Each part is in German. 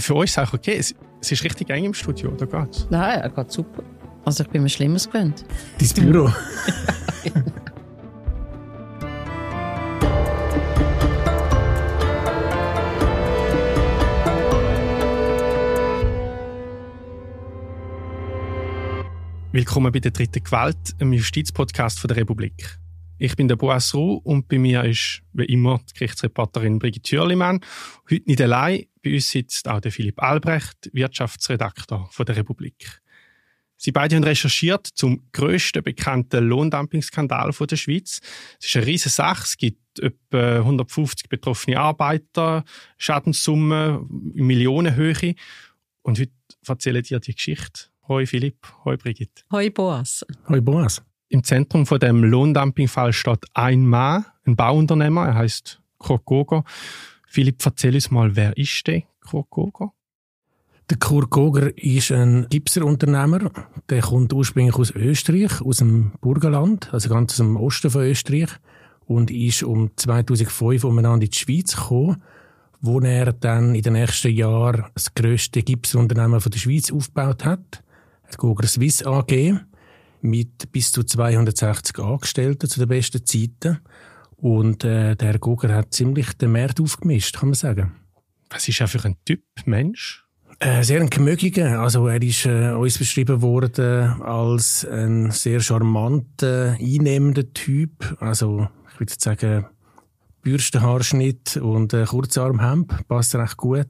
für euch ist es auch okay. Es, es ist richtig eng im Studio, oder geht's? Nein, er geht super. Also ich bin mir Schlimmes gewöhnt. Dein Büro. Willkommen bei der dritten Gewalt, einem Justizpodcast von der Republik. Ich bin der Boas Ruh und bei mir ist, wie immer, die Gerichtsreporterin Brigitte Schürlimann. Heute nicht allein, bei uns sitzt auch der Philipp Albrecht, Wirtschaftsredakteur von der Republik. Sie beide haben recherchiert zum grössten bekannten Lohndumpingsskandal der Schweiz. Es ist eine riesige Sache. Es gibt etwa 150 betroffene Arbeiter, Schadenssumme in Millionenhöhe. Und heute erzählen dir die Geschichte Hoi Philipp, hoi Brigitte. Hoi Boas. Hoi Boas. Im Zentrum von dem Lohndumpingfall steht ein Mann, ein Bauunternehmer, er heißt Kurt Goger. Philipp, erzähl uns mal, wer ist der Kurt Goger? Der Kurt Goger ist ein Gipserunternehmer. Der kommt ursprünglich aus Österreich, aus dem Burgenland, also ganz aus dem Osten von Österreich. Und ist um 2005 umeinander in die Schweiz gekommen wo er dann in den nächsten Jahren das grösste Gipsunternehmen der Schweiz aufgebaut hat. Goger Swiss AG mit bis zu 260 Angestellten zu den besten Zeiten. Und äh, der Herr Goger hat ziemlich den Markt aufgemischt, kann man sagen. Was ist er für ein Typ Mensch? Äh, sehr ein Gemögiger. Also er ist äh, uns beschrieben worden als ein sehr charmanter, einnehmender Typ. Also ich würde sagen, Bürstenhaarschnitt und äh, Kurzarmhemd passt recht gut.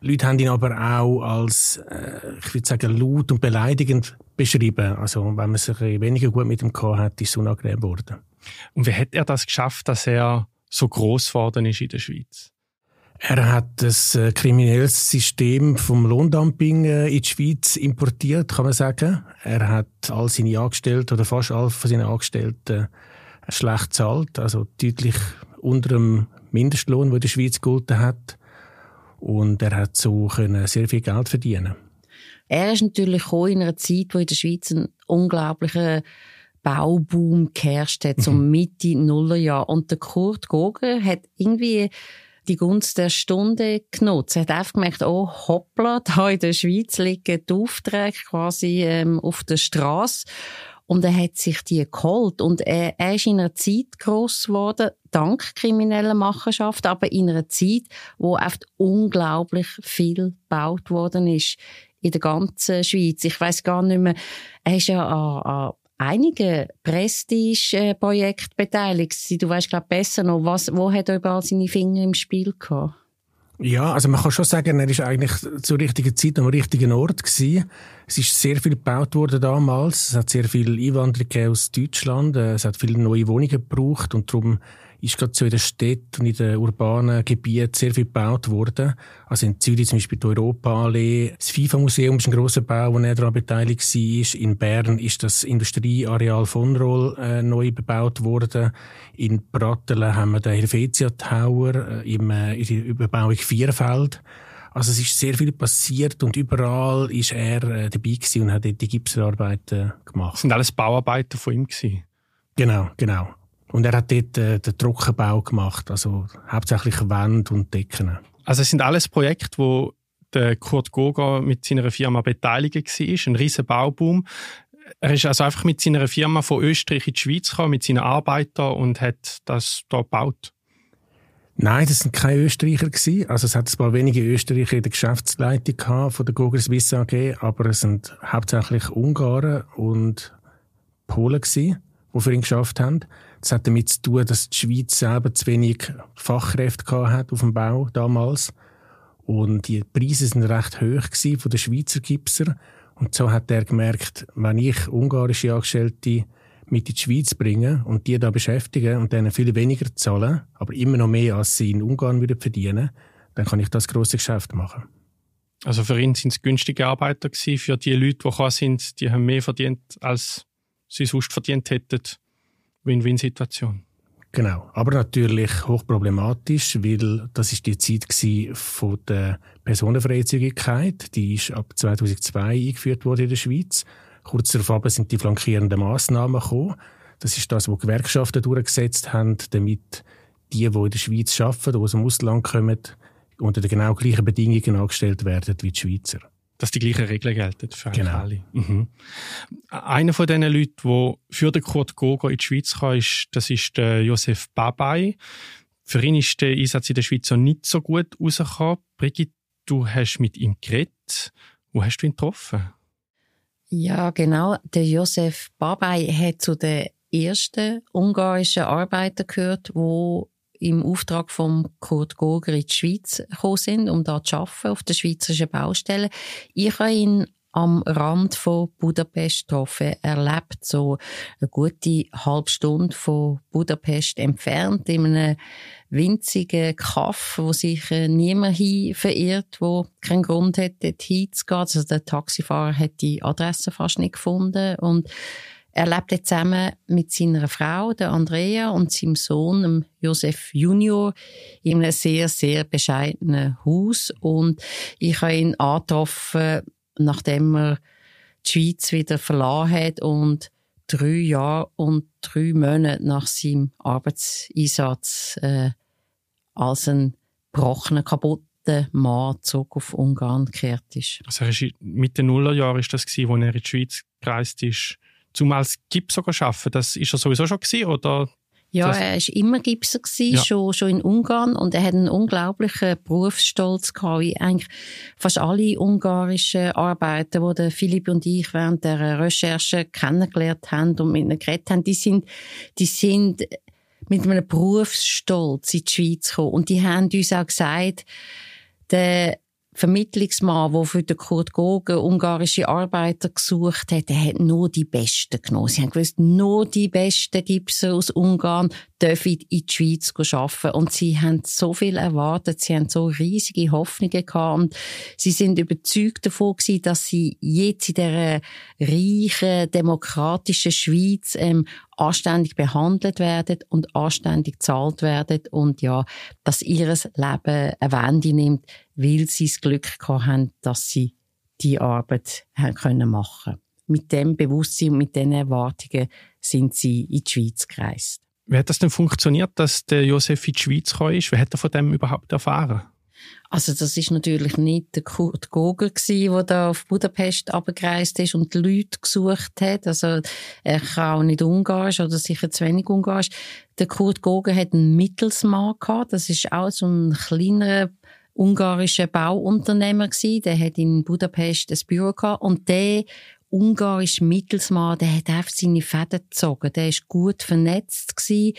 Leute haben ihn aber auch als, äh, ich würde sagen, laut und beleidigend beschrieben. Also, wenn man sich weniger gut mit ihm gehabt hat, ist es unangenehm geworden. Und wie hat er das geschafft, dass er so groß geworden ist in der Schweiz? Er hat das äh, kriminelles System vom Lohndumping äh, in die Schweiz importiert, kann man sagen. Er hat all seine Angestellten oder fast alle von seinen Angestellten äh, schlecht zahlt, also deutlich unter dem Mindestlohn, der in der Schweiz gelten hat. Und er hat so können sehr viel Geld verdienen. Er ist natürlich auch in einer Zeit, wo in der Schweiz ein unglaublicher Bauboom geherrscht hat, so mhm. Mitte Nullerjahr. Und der Kurt Goger hat irgendwie die Gunst der Stunde genutzt. Er hat einfach gemerkt, oh hoppla, da in der Schweiz liegen die Aufträge quasi ähm, auf der Straße. Und er hat sich die geholt. Und er, er ist in einer Zeit gross geworden, dank krimineller Machenschaft, aber in einer Zeit, wo oft unglaublich viel gebaut worden ist in der ganzen Schweiz. Ich weiß gar nicht mehr, er ist ja an, an einigen Prestige-Projekten beteiligt. Du weißt glaube besser noch, was, wo hat er überall seine Finger im Spiel gehabt? Ja, also man kann schon sagen, er ist eigentlich zur richtigen Zeit am richtigen Ort gewesen. Es ist sehr viel gebaut worden damals. Es hat sehr viel Einwanderung aus Deutschland. Es hat viele neue Wohnungen gebraucht und darum ist gerade so in den Städten und in den urbanen Gebieten sehr viel gebaut worden. Also in Zürich zum Beispiel die Europaallee. Das FIFA-Museum ist ein grosser Bau, wo er daran beteiligt war. In Bern ist das Industrieareal von Roll äh, neu bebaut worden. In Brattelen haben wir den Helvetia Tower äh, im, äh, in der Überbauung Vierfeld. Also es ist sehr viel passiert und überall ist er äh, dabei und hat die Gipsarbeiten gemacht. Das sind alles Bauarbeiten von ihm gewesen? Genau, genau. Und er hat dort äh, den Trockenbau gemacht, also hauptsächlich Wände und Decken. Also es sind alles Projekte, wo der Kurt Goga mit seiner Firma beteiligt war, ein riesen Bauboom. Er ist also einfach mit seiner Firma von Österreich in die Schweiz gekommen, mit seinen Arbeitern und hat das dort gebaut. Nein, das sind keine Österreicher gewesen. Also es hat ein paar wenige Österreicher in der Geschäftsleitung gehabt von der Goger Swiss AG, aber es sind hauptsächlich Ungarn und Polen gewesen, die für ihn geschafft haben. Das hat damit zu tun, dass die Schweiz selber zu wenig Fachkräfte hat auf dem Bau damals. Und die Preise sind recht hoch gewesen von den Schweizer Gipser. Und so hat er gemerkt, wenn ich ungarische Angestellte mit in die Schweiz bringe und die da beschäftigen und denen viel weniger zahlen, aber immer noch mehr als sie in Ungarn würden verdienen, dann kann ich das große Geschäft machen. Also für ihn sind es günstige Arbeiter gewesen. Für die Leute, die gekommen sind, die haben mehr verdient, als sie sonst verdient hätten. Win-Win-Situation. Genau, aber natürlich hochproblematisch, weil das ist die Zeit von der Personenfreizügigkeit. Die ist ab 2002 eingeführt worden in der Schweiz. Kurz darauf sind die flankierenden Massnahmen gekommen. Das ist das, was Gewerkschaften durchgesetzt haben, damit die, die in der Schweiz arbeiten, die aus dem Ausland kommen, unter den genau gleichen Bedingungen angestellt werden wie die Schweizer. Dass die gleichen Regeln gelten für genau. alle. Mhm. Einer von diesen Leuten, der für den Kurt Gogo in die Schweiz kam, ist, das ist der Josef Babay. Für ihn ist der Einsatz in der Schweiz noch nicht so gut rausgekommen. Brigitte, du hast mit ihm geredet. Wo hast du ihn getroffen? Ja, genau. Der Josef Babay hat zu den ersten ungarischen Arbeitern gehört, wo im Auftrag von Kurt Goger in die Schweiz gekommen sind, um da zu arbeiten auf der schweizerischen Baustelle. Ich habe ihn am Rand von Budapest getroffen. Er lebt so eine gute halbe Stunde von Budapest entfernt in einem winzigen Kaff, wo sich äh, niemand hin verirrt, wo keinen Grund dort hinzugehen. Also der Taxifahrer hat die Adresse fast nicht gefunden und er lebt jetzt zusammen mit seiner Frau, der Andrea, und seinem Sohn, dem Josef Junior, in einem sehr, sehr bescheidenen Haus. Und ich habe ihn angetroffen, nachdem er die Schweiz wieder verlassen hat und drei Jahre und drei Monate nach seinem Arbeitseinsatz äh, als ein gebrochener, kaputter Mann zurück auf Ungarn gekehrt ist. Also er ist Mitte den Nullerjahren ist das wo er in die Schweiz gereist ist, zum als Gipser arbeiten. Das ist er sowieso schon gewesen, oder ja, er war immer Gipser, gewesen, ja. schon, schon in Ungarn. Und er hat einen unglaublichen Berufsstolz gehabt, wie eigentlich fast alle ungarischen Arbeiter, die Philipp und ich während der Recherche kennengelernt haben und mit ihnen geredet haben, die sind, die sind mit einem Berufsstolz in die Schweiz gekommen. Und die haben uns auch gesagt, der Vermittlungsmann, der für den Kurt Gogen ungarische Arbeiter gesucht hat, der hat nur die Besten genommen. Sie haben gewusst, nur die Besten Gipser aus Ungarn dürfen in die Schweiz arbeiten. Und sie haben so viel erwartet, sie haben so riesige Hoffnungen gehabt sie sind überzeugt davon gewesen, dass sie jetzt in dieser reichen, demokratischen Schweiz ähm, anständig behandelt werden und anständig gezahlt werden und ja, dass ihres Leben eine Wende nimmt, weil sie das Glück haben, dass sie die Arbeit haben können machen. Mit dem Bewusstsein und mit diesen Erwartungen sind sie in die Schweiz gereist. Wie hat das denn funktioniert, dass der Josef in die Schweiz gekommen ist? Wie hat er von dem überhaupt erfahren? Also das ist natürlich nicht der Kurt Goger gewesen, der da auf Budapest abgereist ist und die Leute gesucht hat. Also er kann auch nicht Ungarisch oder sicher zu wenig Ungarisch. Der Kurt Goger hat einen Mittelsmann gehabt. Das ist auch so ein kleiner ungarischer Bauunternehmer gewesen. Der hat in Budapest ein Büro gehabt und der ungarische Mittelsmann, der hat einfach seine Fäden gezogen. Der ist gut vernetzt gewesen.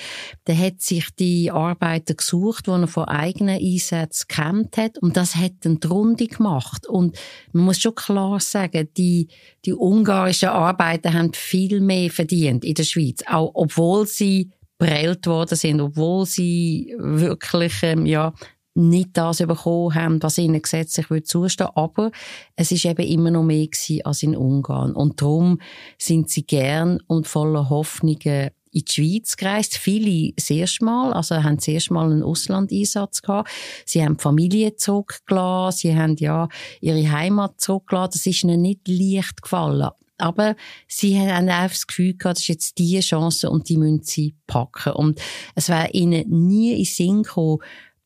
Der hat sich die Arbeiter gesucht, die er von eigenen Einsätzen gekämpft hat. Und das hat dann die Runde gemacht. Und man muss schon klar sagen, die, die ungarischen Arbeiter haben viel mehr verdient in der Schweiz. Auch obwohl sie prellt worden sind, obwohl sie wirklich, ähm, ja, nicht das bekommen haben, was ihnen gesetzlich zustehen würde. Aber es ist eben immer noch mehr als in Ungarn. Und darum sind sie gern und voller Hoffnungen in die Schweiz gereist. Viele das erste Mal, also haben das erste Mal einen Auslandeinsatz gehabt. Sie haben die Familie zurückgelassen, sie haben ja ihre Heimat zurückgelassen. Das ist ihnen nicht leicht gefallen. Aber sie haben einfach das Gefühl gehabt, das ist jetzt die Chance und die müssen sie packen. Und es wäre ihnen nie in Sinn gekommen,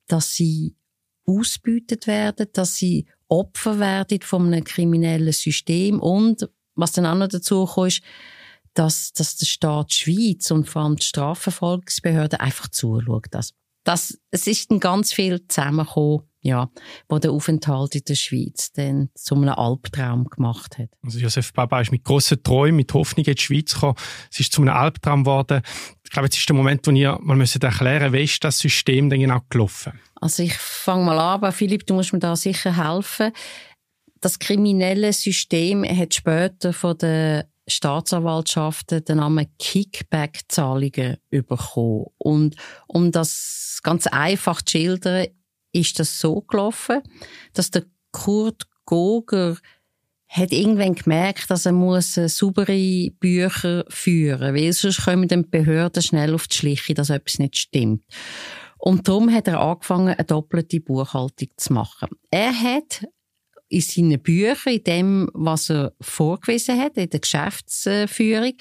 dass sie ausbeutet werden, dass sie Opfer werden von einem kriminellen System und was dann auch noch dazu kommt, dass, dass der Staat Schweiz und vor allem die Strafverfolgungsbehörde einfach zuschaut. Das, das, es ist dann ganz viel zusammengekommen, ja, wo der Aufenthalt in der Schweiz dann zu einem Albtraum gemacht hat. Also Josef Baba ist mit grossen Träumen, mit Hoffnung in die Schweiz gekommen. Es ist zu einem Albtraum geworden. Ich glaube, jetzt ist der Moment, wo ihr mal müsst erklären wie ist das System denn genau gelaufen? Also ich fange mal an, Philipp, du musst mir da sicher helfen. Das kriminelle System hat später von den Staatsanwaltschaften den Namen Kickback-Zahlungen bekommen. Und um das ganz einfach zu schildern, ist das so gelaufen, dass der Kurt Goger hat irgendwann gemerkt, dass er muss saubere Bücher führen, muss, weil sonst kommen die Behörden schnell auf die Schliche, dass etwas nicht stimmt. Und darum hat er angefangen, eine doppelte Buchhaltung zu machen. Er hat in seinen Büchern, in dem, was er vorgewiesen hat, in der Geschäftsführung,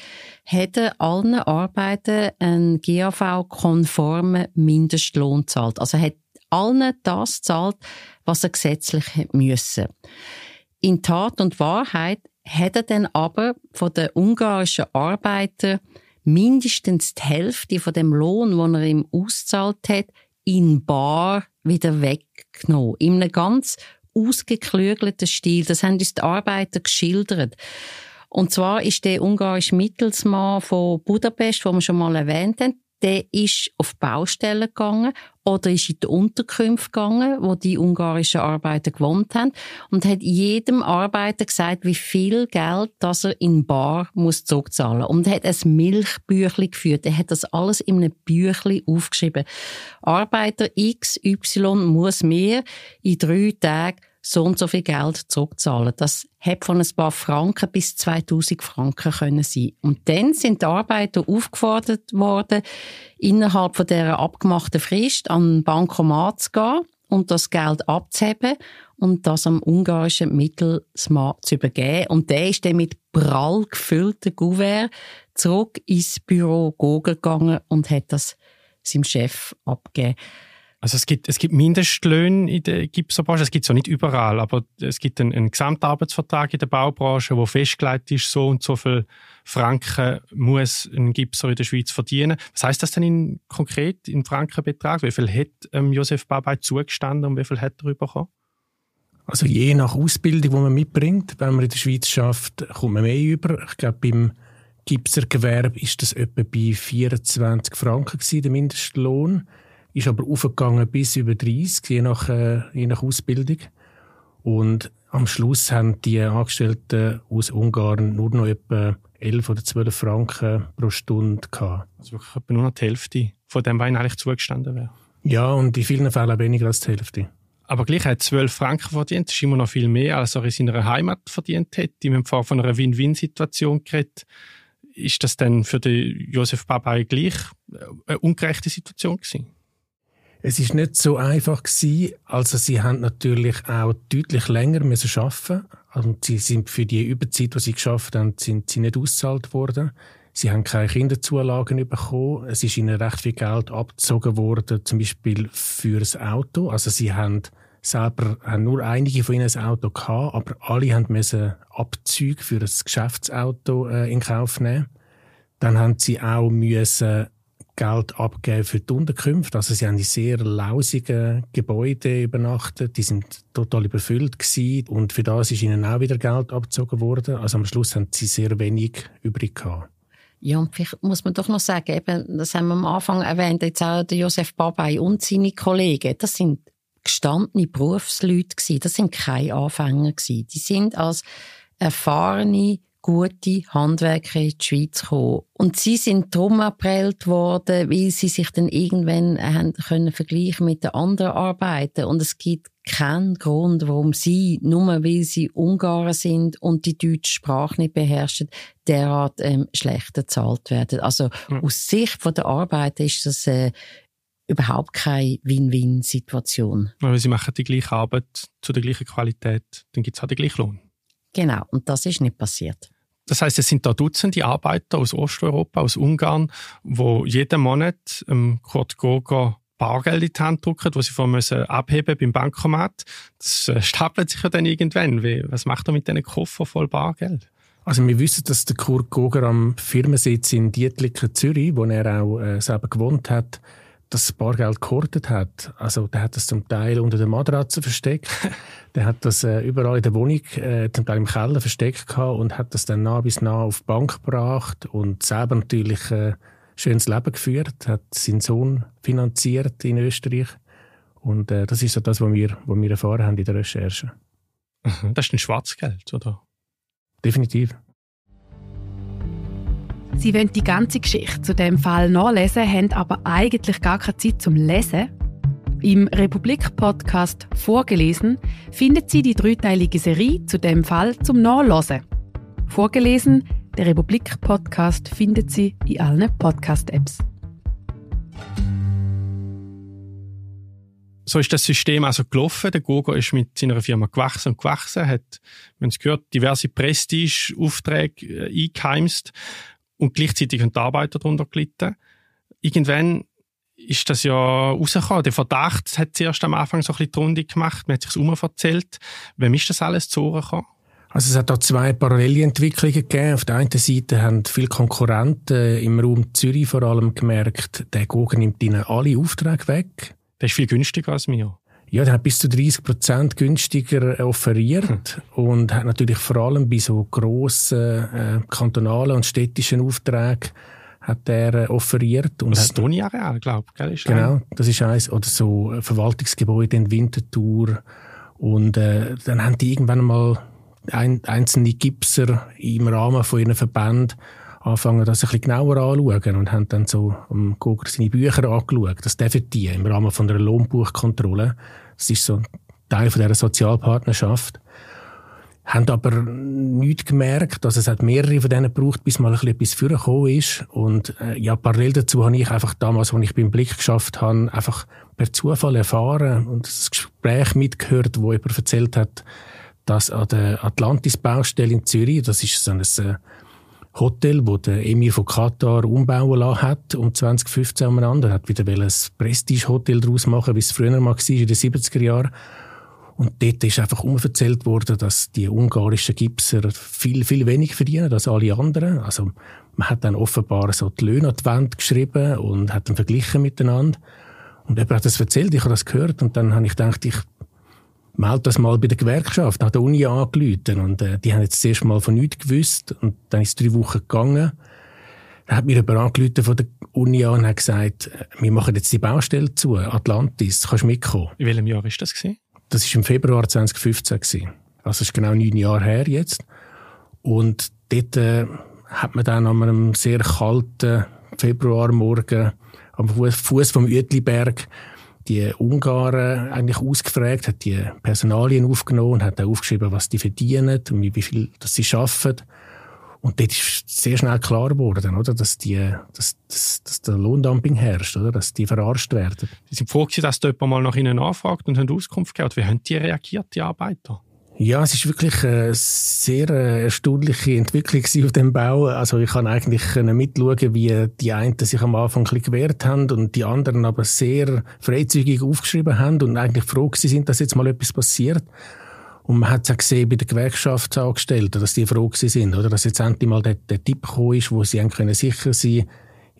hat er allen Arbeiten einen GAV-konformen Mindestlohn gezahlt. Also er hat allen das zahlt, was er gesetzlich müssen. In Tat und Wahrheit hat er dann aber von den ungarischen Arbeitern mindestens die Hälfte von dem Lohn, den er ihm auszahlt hat, in bar wieder weggenommen. In einem ganz ausgeklügelten Stil. Das haben uns die Arbeiter geschildert. Und zwar ist der ungarische Mittelsmann von Budapest, wo wir schon mal erwähnt haben, der ist auf Baustellen gegangen oder ist in die Unterkünfte gegangen, wo die ungarischen Arbeiter gewohnt haben und hat jedem Arbeiter gesagt, wie viel Geld das er in Bar muss zurückzahlen und hat ein Milchbüchli geführt. Er hat das alles in einem Büchli aufgeschrieben. Arbeiter XY muss mehr in drei Tagen so und so viel Geld zurückzahlen. Das hätte von ein paar Franken bis 2000 Franken können sein. Und dann sind die Arbeiter aufgefordert worden, innerhalb von dieser abgemachten Frist an den Bankomat zu gehen und das Geld abzuheben und das am ungarischen Mittelsmann zu übergeben. Und der ist dann mit prall gefüllten Gouverne zurück ins Büro gegangen und hat das seinem Chef abgegeben. Also es gibt, es gibt Mindestlöhne in der Gipserbranche, es gibt es auch nicht überall, aber es gibt einen, einen Gesamtarbeitsvertrag in der Baubranche, wo festgelegt ist, so und so viel Franken muss ein Gipser in der Schweiz verdienen. Was heißt das denn in, konkret in Frankenbetrag? Wie viel hat ähm, Josef Babay zugestanden und wie viel hat er bekommen? Also je nach Ausbildung, die man mitbringt, wenn man in der Schweiz schafft, kommt man mehr über. Ich glaube, beim Gipsergewerbe ist das etwa bei 24 Franken gewesen, der Mindestlohn ist aber aufgegangen bis über 30, je nach, äh, je nach Ausbildung. Und am Schluss haben die Angestellten aus Ungarn nur noch etwa 11 oder 12 Franken pro Stunde gehabt. Also wirklich etwa nur noch die Hälfte von dem, was eigentlich zugestanden wäre. Ja, und in vielen Fällen auch weniger als die Hälfte. Aber gleich hat 12 Franken verdient. Das ist immer noch viel mehr, als er in seiner Heimat verdient hat. Die haben vorher von einer Win-Win-Situation geredet. Ist das denn für den Josef Babay gleich eine ungerechte Situation gewesen? Es ist nicht so einfach gewesen. Also sie haben natürlich auch deutlich länger müssen arbeiten. Und sie sind für die Überzeit, die sie geschafft haben, sind sie nicht ausgezahlt worden. Sie haben keine Kinderzulagen bekommen. Es ist ihnen recht viel Geld abgezogen worden, zum Beispiel für das Auto. Also sie haben selber haben nur einige von ihnen ein Auto gehabt, aber alle haben müssen Abzüge für das Geschäftsauto äh, in Kauf nehmen. Dann haben sie auch müssen Geld abgeben für die Unterkünfte. Also sie haben in sehr lausigen Gebäuden übernachtet, die sind total überfüllt gewesen und für das ist ihnen auch wieder Geld abgezogen worden. Also am Schluss haben sie sehr wenig übrig gehabt. Ja, und vielleicht muss man doch noch sagen, eben, das haben wir am Anfang erwähnt, jetzt auch der Josef Babay und seine Kollegen, das sind gestandene Berufsleute gewesen, das sind keine Anfänger gewesen. Die sind als erfahrene gute Handwerker in die Schweiz gekommen. Und sie sind darum abprellt worden, weil sie sich dann irgendwann haben können vergleichen mit den anderen Arbeiten. Und es gibt keinen Grund, warum sie, nur weil sie Ungarn sind und die deutsche Sprache nicht beherrschen, derart ähm, schlechter bezahlt werden. Also mhm. aus Sicht von der Arbeit ist das äh, überhaupt keine Win-Win-Situation. Weil sie machen die gleiche Arbeit zu der gleichen Qualität, dann gibt es auch den gleichen Lohn. Genau, und das ist nicht passiert. Das heißt, es sind da Dutzende Arbeiter aus Osteuropa, aus Ungarn, wo jeden Monat ähm, Kurt Goger Bargeld in die Hand drücken, wo sie vorher müssen abheben beim Bankomat. Das äh, stapelt sich ja dann irgendwann. Wie, was macht er mit diesen Koffer voll Bargeld? Also wir wissen, dass der Kurt Goger am Firmensitz in Dietliken, Zürich, wo er auch äh, selber gewohnt hat, das Bargeld gehortet hat. Also der hat das zum Teil unter der Matratze versteckt. der hat das äh, überall in der Wohnung, äh, zum Teil im Keller versteckt gehabt und hat das dann nah bis nah auf die Bank gebracht und selber natürlich äh, schönes Leben geführt, hat seinen Sohn finanziert in Österreich. Und äh, das ist so das, was wir, was wir erfahren haben in der Recherche. Das ist ein Schwarzgeld, oder? Definitiv. Sie wollen die ganze Geschichte zu dem Fall nachlesen, haben aber eigentlich gar keine Zeit zum Lesen. Im Republik-Podcast «Vorgelesen» findet Sie die dreiteilige Serie zu dem Fall zum Nachlesen. «Vorgelesen», der Republik-Podcast, findet Sie in allen Podcast-Apps. so ist das System also gelaufen. Der Gogo ist mit seiner Firma gewachsen und gewachsen, hat, wir haben es gehört, diverse Prestige-Aufträge äh, eingeheimst und gleichzeitig haben die Arbeiter darunter gelitten. Irgendwann ist das ja rausgekommen. Der Verdacht hat zuerst am Anfang so ein bisschen die Runde gemacht, man hat sich das erzählt. Wem ist das alles zu Ohren gekommen? Also es hat da zwei parallele Entwicklungen gegeben. Auf der einen Seite haben viele Konkurrenten im Raum Zürich vor allem gemerkt, der Gogen nimmt ihnen alle Aufträge weg. Der ist viel günstiger als mir. Ja, der hat bis zu 30 Prozent günstiger offeriert hm. und hat natürlich vor allem bei so grossen äh, kantonalen und städtischen Aufträgen hat er äh, offeriert. Und das Toni-Areal, glaube ich. Genau, das ist eins. Oder so Verwaltungsgebäude in Winterthur. Und äh, dann haben die irgendwann mal ein, einzelne Gipser im Rahmen von ihren Verbänden anfangen, das ein bisschen genauer anzuschauen und haben dann so am Goger seine Bücher angeschaut. Das dürfen die im Rahmen von einer Lohnbuchkontrolle. Das ist so ein Teil von dieser Sozialpartnerschaft. Haben aber nicht gemerkt, dass es halt mehrere von denen braucht, bis mal ein bisschen etwas vorgekommen ist. Und äh, ja, parallel dazu habe ich einfach damals, als ich beim Blick geschafft habe, einfach per Zufall erfahren und das Gespräch mitgehört, wo jemand erzählt hat, dass an der Atlantis-Baustelle in Zürich, das ist so ein äh, Hotel, wo der Emir von Katar umbauen lassen hat, um 2015 umeinander. Er hat wieder ein Prestige-Hotel daraus machen, wie es früher mal war, in den 70er Jahren. Und dort ist einfach umverzählt worden, dass die ungarischen Gipser viel, viel weniger verdienen als alle anderen. Also, man hat dann offenbar so die Löhne an die Wand geschrieben und hat dann verglichen miteinander. Und jemand hat das erzählt, ich habe das gehört und dann habe ich gedacht, ich melde das mal bei der Gewerkschaft, nach der Uni angerufen und äh, die haben jetzt zuerst mal von nichts gewusst und dann ist es drei Wochen gegangen. Dann hat mir jemand angerufen von der Uni an und hat gesagt, äh, wir machen jetzt die Baustelle zu, Atlantis, kannst du mitkommen? In welchem Jahr ist das gewesen? Das ist im Februar 2015 gewesen. Also es ist genau neun Jahre her jetzt. Und dort äh, hat man dann an einem sehr kalten Februarmorgen am Fuß vom Uetliberg die Ungarn eigentlich ausgefragt, hat die Personalien aufgenommen, hat auch aufgeschrieben, was die verdienen und wie viel dass sie schaffen. Und dort ist sehr schnell klar geworden, oder, dass, die, dass, dass, dass der Lohndumping herrscht, oder, dass die verarscht werden. Sie sind froh, dass da jemand mal nach ihnen nachfragt und haben Auskunft gegeben. Wie haben die reagiert, die Arbeiter? Ja, es ist wirklich eine sehr äh, erstaunliche Entwicklung auf dem Bau. Also ich kann eigentlich mitschauen, wie die einen sich am Anfang ein gewehrt haben und die anderen aber sehr freizügig aufgeschrieben haben und eigentlich froh sind, dass jetzt mal etwas passiert. Und man hat es auch gesehen bei den Gewerkschaftsangestellten, dass die froh sind, oder? Dass jetzt endlich mal der, der Tipp gekommen ist, wo sie können sicher sein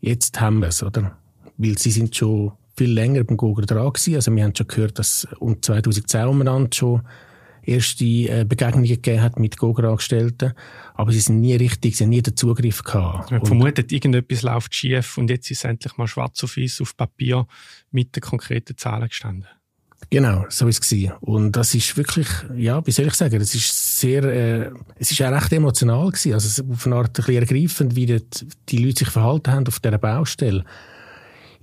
jetzt haben wir es, oder? Weil sie sind schon viel länger beim Google dran gewesen. Also wir haben schon gehört, dass um 2010 umeinander schon erste äh, Begegnungen gegeben hat mit Google-Angestellten. Aber sie sind nie richtig, sie haben nie den Zugriff gehabt. Man vermutet, irgendetwas läuft schief und jetzt ist es endlich mal schwarz auf weiß auf Papier mit den konkreten Zahlen gestanden. Genau, so ist es Und das ist wirklich, ja, wie soll ich sagen, es ist sehr, äh, es ist auch recht emotional gewesen. Also auf eine Art ein bisschen ergreifend, wie die, die Leute sich verhalten haben auf dieser Baustelle.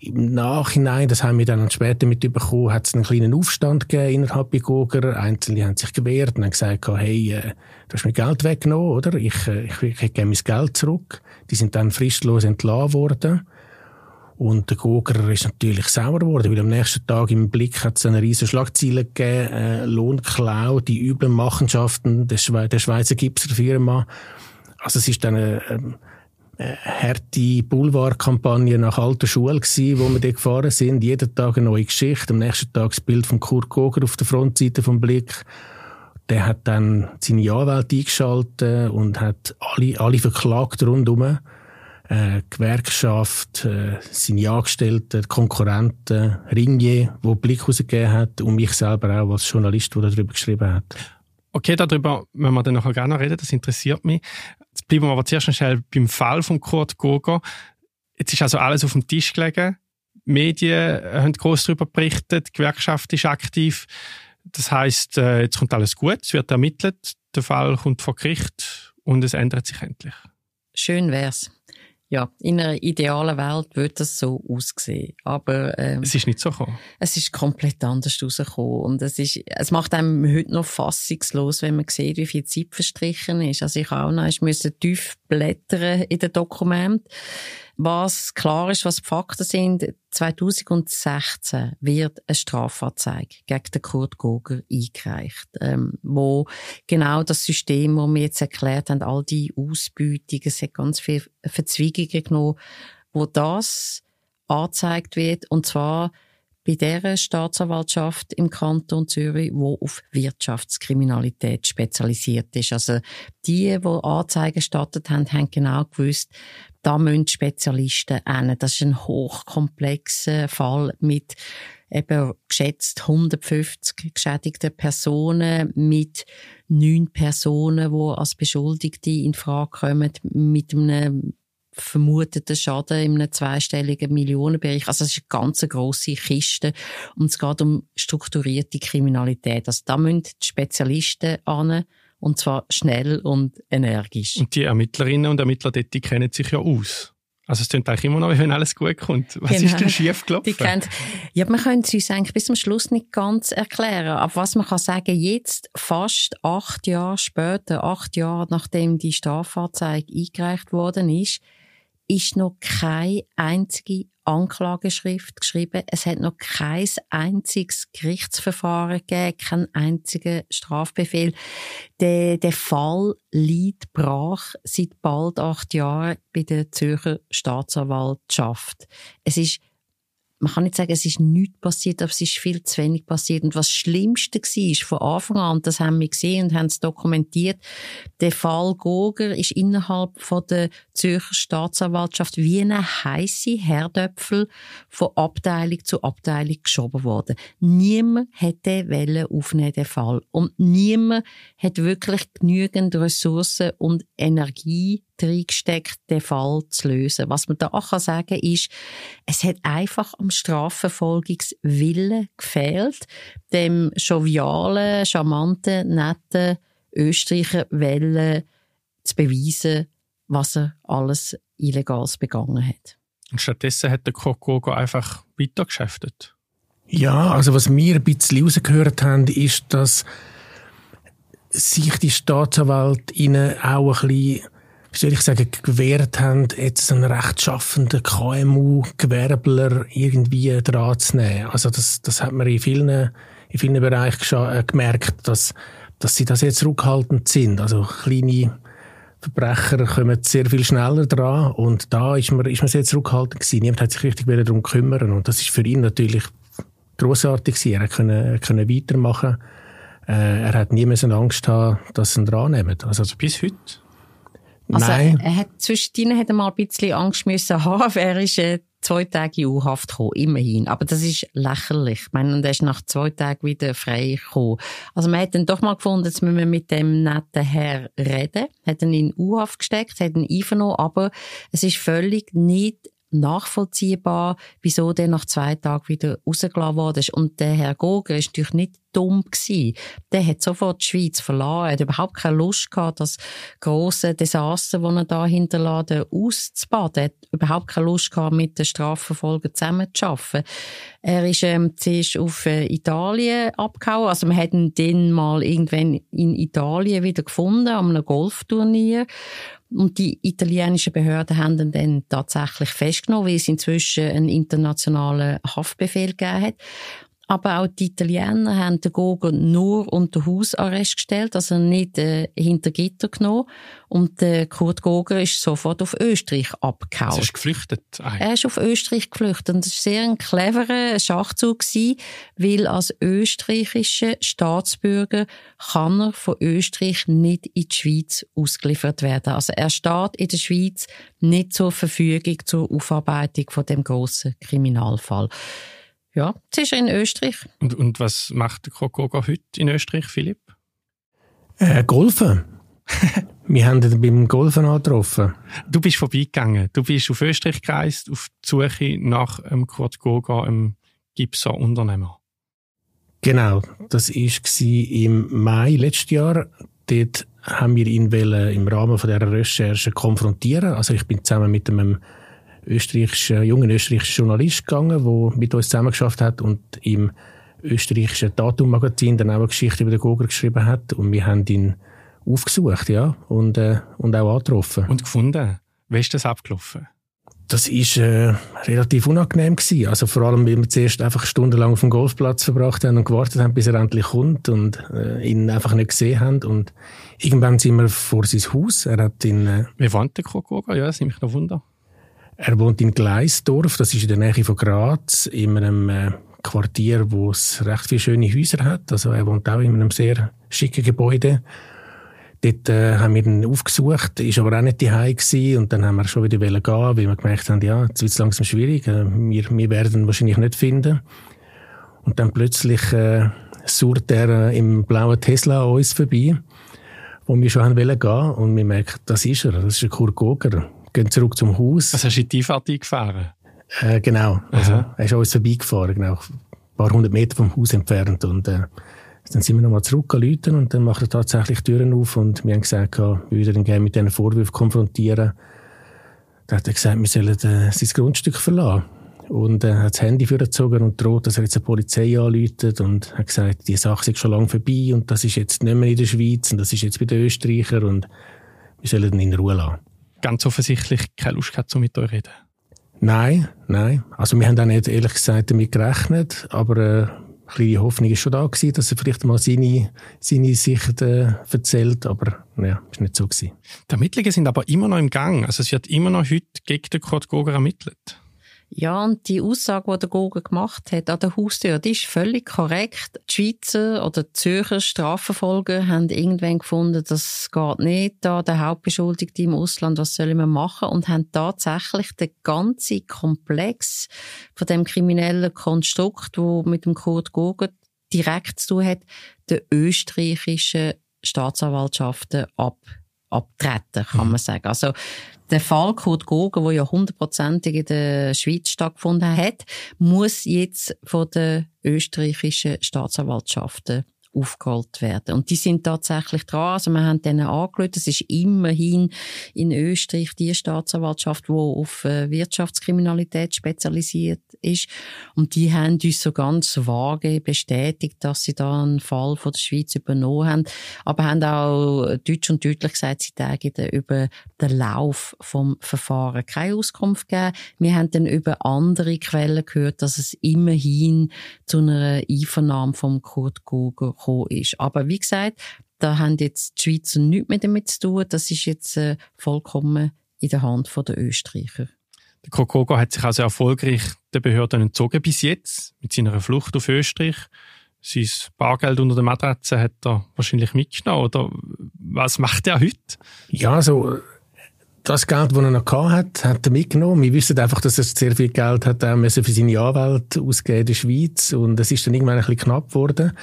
Im Nachhinein, das haben wir dann später mitbekommen, hat es einen kleinen Aufstand gegeben innerhalb bei Goger. Einzelne haben sich gewehrt und haben gesagt, hey, äh, du hast mir Geld weggenommen, oder? Ich, äh, ich, ich, ich gebe mein Geld zurück. Die sind dann fristlos entlassen worden. Und der Goger ist natürlich sauer geworden, weil am nächsten Tag im Blick hat es eine riesige Schlagzeile gegeben, äh, Lohnklau, die üblen Machenschaften der, Schwe der Schweizer Gipserfirma. Also es ist dann eine, ähm, äh, harte Boulevardkampagne nach alter Schule gewesen, wo wir dort gefahren sind. Jeden Tag eine neue Geschichte. Am nächsten Tag das Bild von Kurt Goger auf der Frontseite vom Blick. Der hat dann seine Anwälte eingeschaltet und hat alle, alle verklagt rundherum. Äh, Gewerkschaft, äh, seine Angestellten, Konkurrenten, Ringier, wo Blick rausgegeben hat und mich selber auch als Journalist, der darüber geschrieben hat. Okay, darüber müssen wir dann nachher gerne reden, das interessiert mich. Jetzt bleiben wir aber zuerst schnell beim Fall von Kurt Goger. Jetzt ist also alles auf dem Tisch gelegen. Die Medien haben groß darüber berichtet, die Gewerkschaft ist aktiv. Das heißt, äh, jetzt kommt alles gut, es wird ermittelt, der Fall kommt vor Gericht und es ändert sich endlich. Schön wär's ja, in einer idealen Welt würde das so aussehen. Aber ähm, es ist nicht so gekommen. Es ist komplett anders rausgekommen und es ist, es macht einem heute noch fassungslos, wenn man sieht, wie viel Zeit verstrichen ist. Also ich auch noch, ich musste tief blättern in den Dokumenten. Was klar ist, was die Fakten sind, 2016 wird eine Strafanzeige gegen den Kurt Goger eingereicht, ähm, wo genau das System, das wir jetzt erklärt haben, all die Ausbeutungen, es hat ganz viele Verzweigungen genommen, wo das angezeigt wird. Und zwar bei der Staatsanwaltschaft im Kanton Zürich, wo auf Wirtschaftskriminalität spezialisiert ist. Also die, die Anzeigen gestattet haben, haben genau gewusst, da müssen Spezialisten hin. Das ist ein hochkomplexer Fall mit eben geschätzt 150 geschädigten Personen, mit neun Personen, die als Beschuldigte in Frage kommen, mit einem vermuteten Schaden in einem zweistelligen Millionenbereich. Also es ist eine ganz grosse Kiste und es geht um strukturierte Kriminalität. Also da müssen die Spezialisten an und zwar schnell und energisch. Und die Ermittlerinnen und Ermittler dort, die kennen sich ja aus. Also es klingt eigentlich immer noch, wenn alles gut kommt. Was genau. ist denn schief gelaufen? Die kennt, ja, man könnte es uns eigentlich bis zum Schluss nicht ganz erklären. Aber was man kann sagen, jetzt, fast acht Jahre später, acht Jahre nachdem die Strafanzeige eingereicht worden ist, ist noch keine einzige Anklageschrift geschrieben. Es hat noch kein einziges Gerichtsverfahren gegeben, kein einziger Strafbefehl. Der, der Fall liegt brach seit bald acht Jahren bei der Zürcher Staatsanwaltschaft. Es ist man kann nicht sagen, es ist nichts passiert, aber es ist viel zu wenig passiert. Und was das Schlimmste war von Anfang an, das haben wir gesehen und haben es dokumentiert, der Fall Goger ist innerhalb von der Zürcher Staatsanwaltschaft wie eine heisse Herdöpfel von Abteilung zu Abteilung geschoben worden. Niemand hätte Welle aufnehmen, den Fall. Und niemand hat wirklich genügend Ressourcen und Energie reingesteckt, den Fall zu lösen. Was man da auch sagen kann, ist, es hat einfach am Strafverfolgungswillen gefehlt, dem jovialen, charmanten, netten Österreicher Welle zu beweisen, was er alles Illegales begangen hat. Und stattdessen hat der Kokogo einfach weitergeschäftet. Ja, also was wir ein bisschen rausgehört haben, ist, dass sich die Staatsanwalt ihnen auch ein bisschen wie soll ich sagen, gewährt haben, jetzt einen rechtschaffenden KMU-Gewerbler irgendwie dran zu nehmen. Also das, das hat man in vielen, in vielen Bereichen äh, gemerkt, dass, dass sie das jetzt zurückhaltend sind. Also kleine Verbrecher kommen sehr viel schneller dran und da ist man, ist man sehr zurückhaltend gewesen. Niemand hat sich richtig darum kümmern und das ist für ihn natürlich großartig gewesen. Er konnte können weitermachen. Äh, er hat nie Angst haben, dass sie ihn dran nehmen. Also, also bis heute? Also, Nein. Er hat zwischendrin hat er mal ein bisschen Angst müssen haben. Er ist äh, zwei Tage in U-Haft gekommen, immerhin. Aber das ist lächerlich. Ich meine, und er ist nach zwei Tagen wieder frei gekommen. Also man hat dann doch mal gefunden, jetzt müssen wir mit dem netten Herr reden. Hat ihn in U-Haft gesteckt, hat ihn einvernommen, aber es ist völlig nicht nachvollziehbar, wieso der nach zwei Tagen wieder rausgelassen worden Und der Herr Goger ist natürlich nicht dumm gewesen. Der hat sofort die Schweiz verloren. Er hat überhaupt keine Lust gehabt, das große Desaster, das er da hinterladen, auszubaden. Er hat überhaupt keine Lust gehabt, mit den Strafverfolgern zusammenzuarbeiten. Er ist ähm, zuerst auf äh, Italien abgehauen. Also man hat ihn mal irgendwann in Italien wieder gefunden, an einem Golfturnier. Und die italienischen Behörden haben ihn dann tatsächlich festgenommen, weil es inzwischen einen internationalen Haftbefehl gegeben hat. Aber auch die Italiener haben den Gogo nur unter Hausarrest gestellt, also nicht äh, hinter Gitter genommen. Und äh, Kurt Goger ist sofort auf Österreich abgehauen. Er ist geflüchtet? Eigentlich. Er ist auf Österreich geflüchtet. Und das war sehr ein cleverer Schachzug, gewesen, weil als österreichischer Staatsbürger kann er von Österreich nicht in die Schweiz ausgeliefert werden. Also er steht in der Schweiz nicht zur Verfügung zur Aufarbeitung von dem grossen Kriminalfall. Ja, jetzt ist er in Österreich. Und, und was macht der Kokoga heute in Österreich, Philipp? Äh, Golfen. Wir haben ihn beim Golfen angetroffen. Du bist vorbeigegangen. Du bist auf Österreich gereist, auf die Suche nach einem Kurt Goga, einem Gipser Unternehmer. Genau, das war im Mai letztes Jahr. Dort haben wir ihn im Rahmen dieser Recherche konfrontieren. Also ich bin zusammen mit einem österreichischen, jungen österreichischen Journalist gegangen, der mit uns zusammengeschafft hat und im österreichischen Datum-Magazin dann auch eine Geschichte über den Goger geschrieben hat. Und wir haben ihn aufgesucht, ja, und, äh, und auch angetroffen. Und gefunden. Wie ist das abgelaufen? Das ist äh, relativ unangenehm gewesen. Also vor allem, weil wir zuerst einfach stundenlang auf dem Golfplatz verbracht haben und gewartet haben, bis er endlich kommt und äh, ihn einfach nicht gesehen haben. Und irgendwann sind wir vor sein Haus. Er hat ihn. Äh, Wie wohnt der Kokoga? Ja, das nimmt mich noch Wunder. Er wohnt in Gleisdorf, das ist in der Nähe von Graz, in einem äh, Quartier, wo es recht viele schöne Häuser hat. Also er wohnt auch in einem sehr schicken Gebäude. Dort äh, haben wir ihn aufgesucht, ist aber auch nicht die gewesen. und dann haben wir schon wieder gehen, weil wir gemerkt haben, ja, jetzt wird es langsam schwierig, äh, wir, wir werden ihn wahrscheinlich nicht finden. Und dann plötzlich äh, surrt er äh, im blauen Tesla an uns vorbei, wo wir schon haben wollen gehen und wir merken, das ist er, das ist ein Kurt Goger. Gehen zurück zum Haus. Also hast du die Einfahrt eingefahren? Äh, genau, also Aha. er ist uns vorbeigefahren, genau, ein paar hundert Meter vom Haus entfernt und äh, dann sind wir nochmal zurückgeläutet und dann macht er tatsächlich Türen auf und wir haben gesagt, wir würden ihn gerne mit diesen Vorwürfen konfrontieren. Dann hat er gesagt, wir sollen äh, sein Grundstück verlassen. Und er hat das Handy vorgezogen und droht, dass er jetzt eine Polizei anläutet und hat gesagt, die Sache ist schon lange vorbei und das ist jetzt nicht mehr in der Schweiz und das ist jetzt bei den Österreichern und wir sollen ihn in Ruhe lassen. Ganz offensichtlich keine Lust gehabt, um mit euch zu reden. Nein, nein. Also wir haben auch nicht ehrlich gesagt damit gerechnet, aber äh, kleine Hoffnung ist schon da gewesen, dass er vielleicht mal seine, seine Sicht äh, erzählt, aber ja, ist nicht so gewesen. Die Ermittlungen sind aber immer noch im Gang. Also es wird immer noch heute gegen den Kurt Goger ermittelt. Ja, und die Aussage, die der Gogen gemacht hat an der Haustür, die ist völlig korrekt. Die Schweizer oder die Zürcher Strafverfolger haben irgendwann gefunden, das geht nicht, da der Hauptbeschuldigte im Ausland, was sollen wir machen? Und haben tatsächlich den ganzen Komplex von dem kriminellen Konstrukt, wo mit dem Kurt Gogen direkt zu tun hat, den österreichischen Staatsanwaltschaften ab abtreten, kann man mhm. sagen. Also der Fall Kurt Gogen, der ja hundertprozentig in der Schweiz stattgefunden hat, muss jetzt von den österreichischen Staatsanwaltschaften aufgeholt werden. Und die sind tatsächlich dran. Also wir haben denen angeschaut. Es ist immerhin in Österreich die Staatsanwaltschaft, die auf äh, Wirtschaftskriminalität spezialisiert ist. Und die haben uns so ganz vage bestätigt, dass sie da einen Fall von der Schweiz übernommen haben. Aber haben auch deutsch und deutlich gesagt, sie tägen über den Lauf vom Verfahren keine Auskunft gegeben. Wir haben dann über andere Quellen gehört, dass es immerhin zu einer Einvernahme vom Kurt Guger gekommen ist. Aber wie gesagt, da haben jetzt die Schweizer nichts mehr damit zu tun. Das ist jetzt äh, vollkommen in der Hand der Österreicher. Der Kokogo hat sich also erfolgreich den Behörden entzogen bis jetzt mit seiner Flucht auf Österreich. Sein Bargeld unter der Matratze hat er wahrscheinlich mitgenommen. Oder was macht er heute? Ja, so das Geld, das er noch hat, hat er mitgenommen. Wir wissen einfach, dass er sehr viel Geld hat auch für seine Anwälte ausgeben in der Schweiz und es ist dann irgendwann ein bisschen knapp geworden.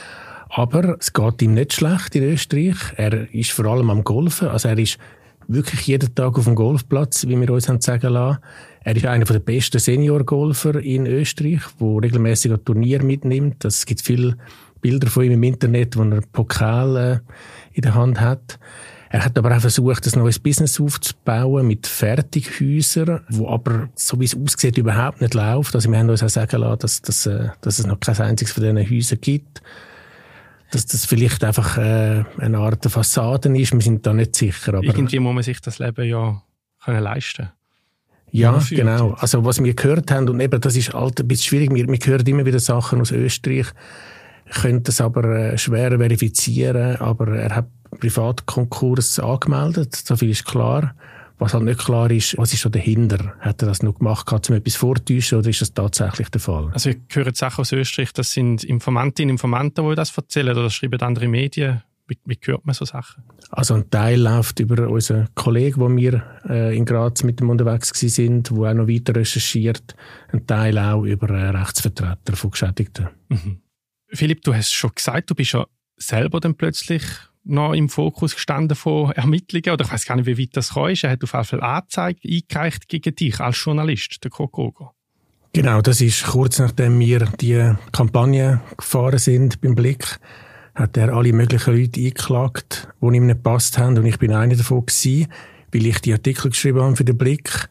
Aber es geht ihm nicht schlecht in Österreich. Er ist vor allem am Golfen. Also er ist wirklich jeden Tag auf dem Golfplatz, wie wir uns haben sagen lassen. Er ist einer der besten Senior-Golfer in Österreich, der regelmäßig ein Turnier mitnimmt. Es gibt viele Bilder von ihm im Internet, wo er Pokal äh, in der Hand hat. Er hat aber auch versucht, ein neues Business aufzubauen mit Fertighäusern, wo aber, so wie es aussieht, überhaupt nicht läuft. Also wir haben uns auch sagen lassen, dass, dass, äh, dass es noch kein einziges von diesen Häusern gibt dass das vielleicht einfach äh, eine Art Fassade ist. Wir sind da nicht sicher. Aber Irgendwie muss man sich das Leben ja können leisten ja, genau. Also was wir gehört haben, und eben das ist halt ein bisschen schwierig, wir, wir hören immer wieder Sachen aus Österreich, können das aber äh, schwer verifizieren, aber er hat Privatkonkurs angemeldet, so viel ist klar. Was halt nicht klar ist, was ist so dahinter? Hat er das nur gemacht, um etwas vortäuschen oder ist das tatsächlich der Fall? Also ich höre Sachen aus Österreich, das sind Informantinnen und Informanten, die das erzählen oder das schreiben andere Medien. Wie, wie hört man so Sachen? Also ein Teil läuft über unseren Kollegen, wo wir äh, in Graz mit dem unterwegs sind, wo auch noch weiter recherchiert. Ein Teil auch über äh, Rechtsvertreter von Geschädigten. Mhm. Philipp, du hast schon gesagt, du bist ja selber dann plötzlich noch im Fokus gestanden von Ermittlungen, oder ich weiß gar nicht, wie weit das kam. Er hat auf jeden Fall Anzeige eingereicht gegen dich als Journalist, der Kokogo. Genau, das ist kurz nachdem wir die Kampagne gefahren sind beim Blick, hat er alle möglichen Leute eingeklagt, die ihm nicht gepasst haben. Und ich bin einer davon gewesen, weil ich die Artikel geschrieben habe für den Blick.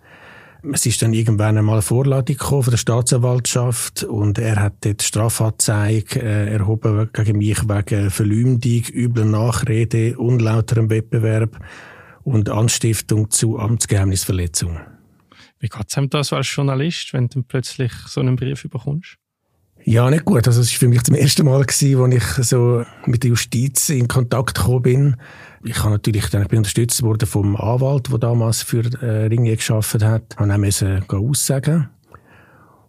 Es ist dann irgendwann einmal eine Vorladung von der Staatsanwaltschaft und er hat dort Strafanzeige äh, erhoben gegen mich wegen Verleumdung, übler Nachrede, unlauterem Wettbewerb und Anstiftung zu Amtsgeheimnisverletzung. Wie geht es einem da so als Journalist, wenn du plötzlich so einen Brief bekommst? Ja, nicht gut. Also, es war für mich zum ersten Mal, gewesen, als ich so mit der Justiz in Kontakt gekommen bin. Ich habe natürlich dann, ich bin unterstützt worden vom Anwalt, der damals für äh, Ringe geschafft hat. Ich musste aussagen.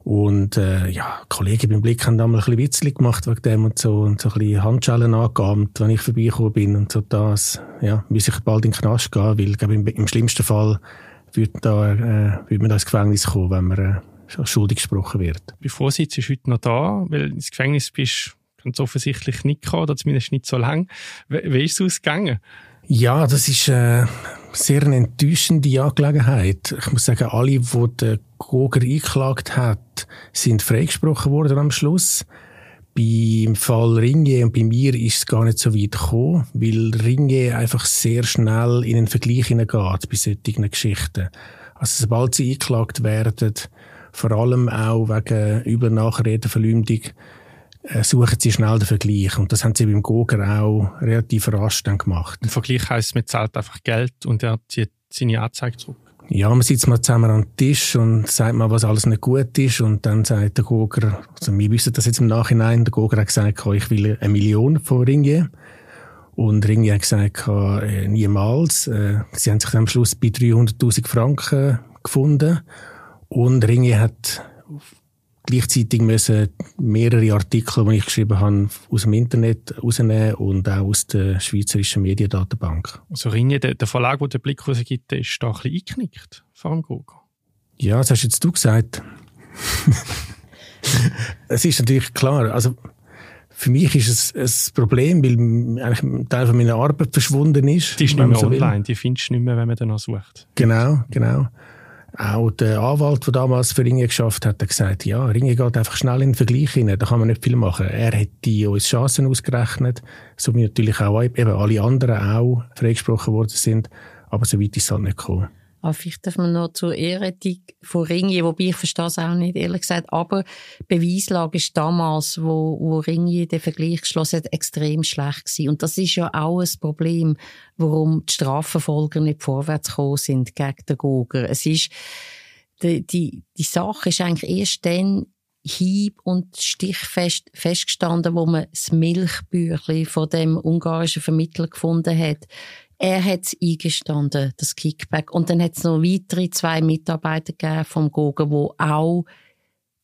Und äh, ja, Kollegen beim Blick haben damals ein bisschen Witzli gemacht wegen dem und so und so ein bisschen Handschellen angegamt, wenn ich vorbeigekommen bin und so das, ja, muss ich bald in den Knast gehen, weil ich glaube, im, im schlimmsten Fall würde, da, äh, würde man da ins Gefängnis kommen, wenn man äh, schuldig gesprochen wird. Bevor sitzt du heute noch da, weil ins Gefängnis bist ganz offensichtlich nicht gekommen, oder zumindest nicht so lang. Wie, ist es ausgegangen? Ja, das ist äh, sehr eine enttäuschende Angelegenheit. Ich muss sagen, alle, die der Goger eingeklagt hat, sind freigesprochen worden am Schluss. Beim Fall Ringe und bei mir ist es gar nicht so weit gekommen, weil Ringe einfach sehr schnell in einen Vergleich hineingeht bei solchen Geschichten. Also sobald sie eingeklagt werden, vor allem auch wegen übler Nachrede, Verleumdung, suchen sie schnell den Vergleich. Und das haben sie beim Goger auch relativ rasch dann gemacht. Ein Vergleich heisst, man zahlt einfach Geld und er zieht seine Anzeige zurück. Ja, man sitzt mal zusammen am Tisch und sagt mal, was alles nicht gut ist. Und dann sagt der Goger, also wir wissen das jetzt im Nachhinein, der Goger hat gesagt, ich will eine Million von Ringier. Und Ringier hat gesagt, äh, niemals. Äh, sie haben sich dann am Schluss bei 300.000 Franken gefunden. Und Ringier hat gleichzeitig müssen mehrere Artikel, die ich geschrieben habe, aus dem Internet rausnehmen und auch aus der Schweizerischen Mediendatenbank. Also Ringe, der, der Verlag, der den Blick rausgibt, ist da ein bisschen eingeknickt vor dem Google. Ja, das hast jetzt du gesagt. es ist natürlich klar, also für mich ist es ein Problem, weil eigentlich ein Teil von meiner Arbeit verschwunden ist. Die ist nicht mehr so online, will. die findest du nicht mehr, wenn man danach sucht. Genau, genau. Auch der Anwalt, der damals für Ringe geschafft hat, hat gesagt, ja, Ringe geht einfach schnell in den Vergleich hinein, da kann man nicht viel machen. Er hätte uns Chancen ausgerechnet, so wie natürlich auch eben alle anderen auch freigesprochen worden sind, aber so weit ist es halt nicht gekommen. Aber vielleicht darf man noch zur Ehretik von Ringier, wobei ich verstehe es auch nicht, ehrlich gesagt. Aber Beweislage ist damals, wo, wo Ringier den Vergleich geschlossen hat, extrem schlecht gewesen. Und das ist ja auch ein Problem, warum die Strafverfolger nicht vorwärts gekommen sind gegen den Goger. Es ist, die, die, die Sache ist eigentlich erst dann hieb- und stichfest festgestanden, wo man das Milchbüchlein von dem ungarischen Vermittler gefunden hat. Er hat es eingestanden, das Kickback. Und dann hat es noch weitere zwei Mitarbeiter gegeben vom Gogen, die auch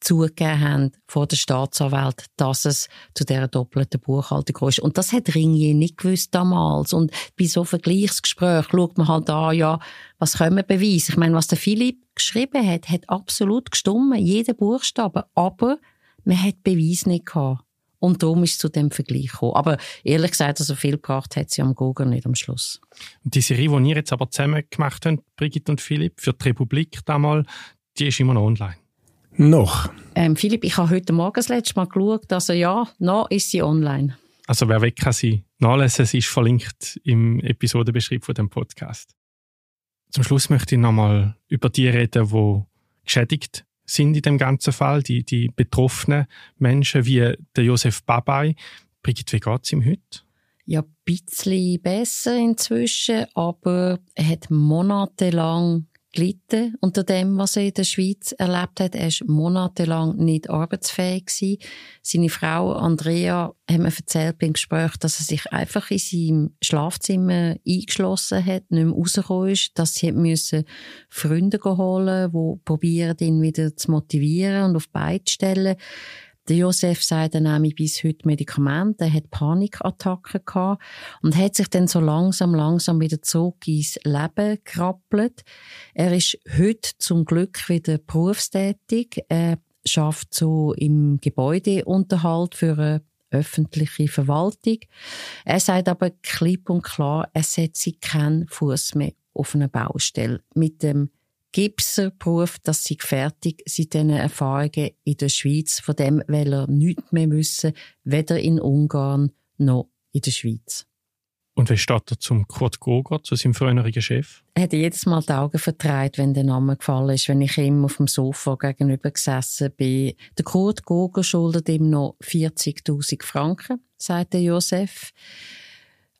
zugegeben haben vor der Staatsanwalt, dass es zu dieser doppelten Buchhaltung ist. Und das hat Ringier nicht gewusst damals. Und bei so Vergleichsgesprächen schaut man halt an, ja, was können wir beweisen? Ich meine, was der Philipp geschrieben hat, hat absolut gestimmt, jeder Buchstabe. Aber man hat Beweis nicht gehabt. Und darum ist es zu dem Vergleich gekommen. Aber ehrlich gesagt, also viel gebracht hat sie am Goger nicht am Schluss. Und die Serie, die ihr jetzt aber zusammen gemacht habt, Brigitte und Philipp, für die Republik damals, die ist immer noch online. Noch? Ähm, Philipp, ich habe heute Morgen das letzte Mal geschaut, also ja, noch ist sie online. Also wer weg kann sie nachlesen, sie ist verlinkt im Episodenbeschrieb von dem Podcast. Zum Schluss möchte ich nochmal über die reden, die geschädigt sind in dem ganzen Fall, die, die betroffenen Menschen wie der Josef Babay. Brigitte, wie geht es ihm heute? Ja, ein bisschen besser inzwischen, aber er hat monatelang gelitten unter dem, was er in der Schweiz erlebt hat. Er war monatelang nicht arbeitsfähig. Gewesen. Seine Frau Andrea hat mir erzählt beim Gespräch, dass er sich einfach in seinem Schlafzimmer eingeschlossen hat, nicht mehr rausgekommen ist, dass sie müssen Freunde holen die probieren, ihn wieder zu motivieren und auf Beine zu stellen. Der Josef sagt, er nehme bis heute Medikamente, er hat Panikattacken gehabt und hat sich dann so langsam, langsam wieder zurück ins Leben gerappelt. Er ist heute zum Glück wieder berufstätig. Er schafft so im Gebäudeunterhalt für eine öffentliche Verwaltung. Er sagt aber klipp und klar, er setze keinen Fuß mehr auf eine Baustelle. Mit dem Gipser Beruf, dass sie fertig seit diesen Erfahrungen in der Schweiz. Von dem will er nichts mehr wissen, weder in Ungarn noch in der Schweiz. Und wie steht er zum Kurt Goger, zu seinem früheren Chef? Er hat jedes Mal die Augen vertreibt, wenn der Name gefallen ist, wenn ich ihm auf dem Sofa gegenüber gesessen bin. Der Kurt Goger schuldet ihm noch 40.000 Franken, sagt der Josef.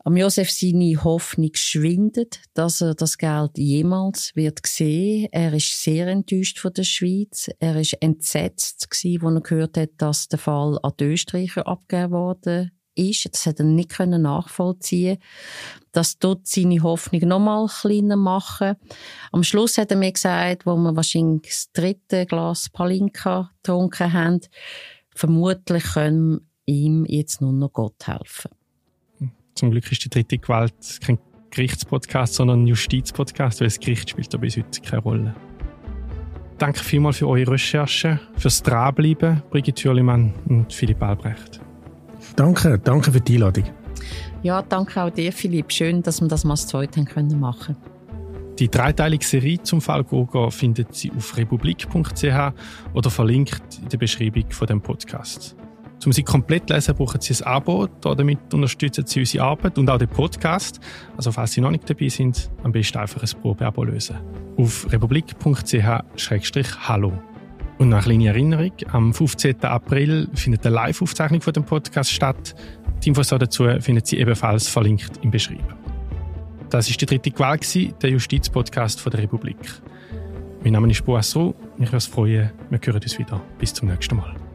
Am Josef seine Hoffnung schwindet, dass er das Geld jemals wird sehen. Er ist sehr enttäuscht von der Schweiz. Er ist entsetzt gewesen, als er gehört hat, dass der Fall an die Österreicher abgegeben worden ist. Das hat er nicht können nachvollziehen. Das tut seine Hoffnung noch mal kleiner machen. Am Schluss hat er mir gesagt, wo wir wahrscheinlich das dritte Glas Palinka getrunken haben, vermutlich können ihm jetzt nur noch Gott helfen. Zum Glück ist die dritte Gewalt kein Gerichtspodcast, sondern ein Justizpodcast, weil das Gericht spielt da bis heute keine Rolle. Danke vielmals für eure Recherche, fürs Dranbleiben, Brigitte Thürlimann und Philipp Albrecht. Danke, danke für die Einladung. Ja, danke auch dir, Philipp. Schön, dass wir das mal zu zweit machen können. Die dreiteilige Serie zum Fall Goga findet Sie auf republik.ch oder verlinkt in der Beschreibung von dem Podcast. Um sie komplett zu lesen, brauchen Sie ein Abo. Damit unterstützen Sie unsere Arbeit und auch den Podcast. Also falls Sie noch nicht dabei sind, am besten einfach ein Probeabo lösen. Auf republik.ch-hallo. Und noch eine kleine Erinnerung. Am 15. April findet eine Live-Aufzeichnung von dem Podcast statt. Die Infos dazu finden Sie ebenfalls verlinkt im Beschreibung. Das ist die dritte Qual, der Justizpodcast der Republik. Mein Name ist Boas Ruh. Mich würde freuen, wir hören uns wieder. Bis zum nächsten Mal.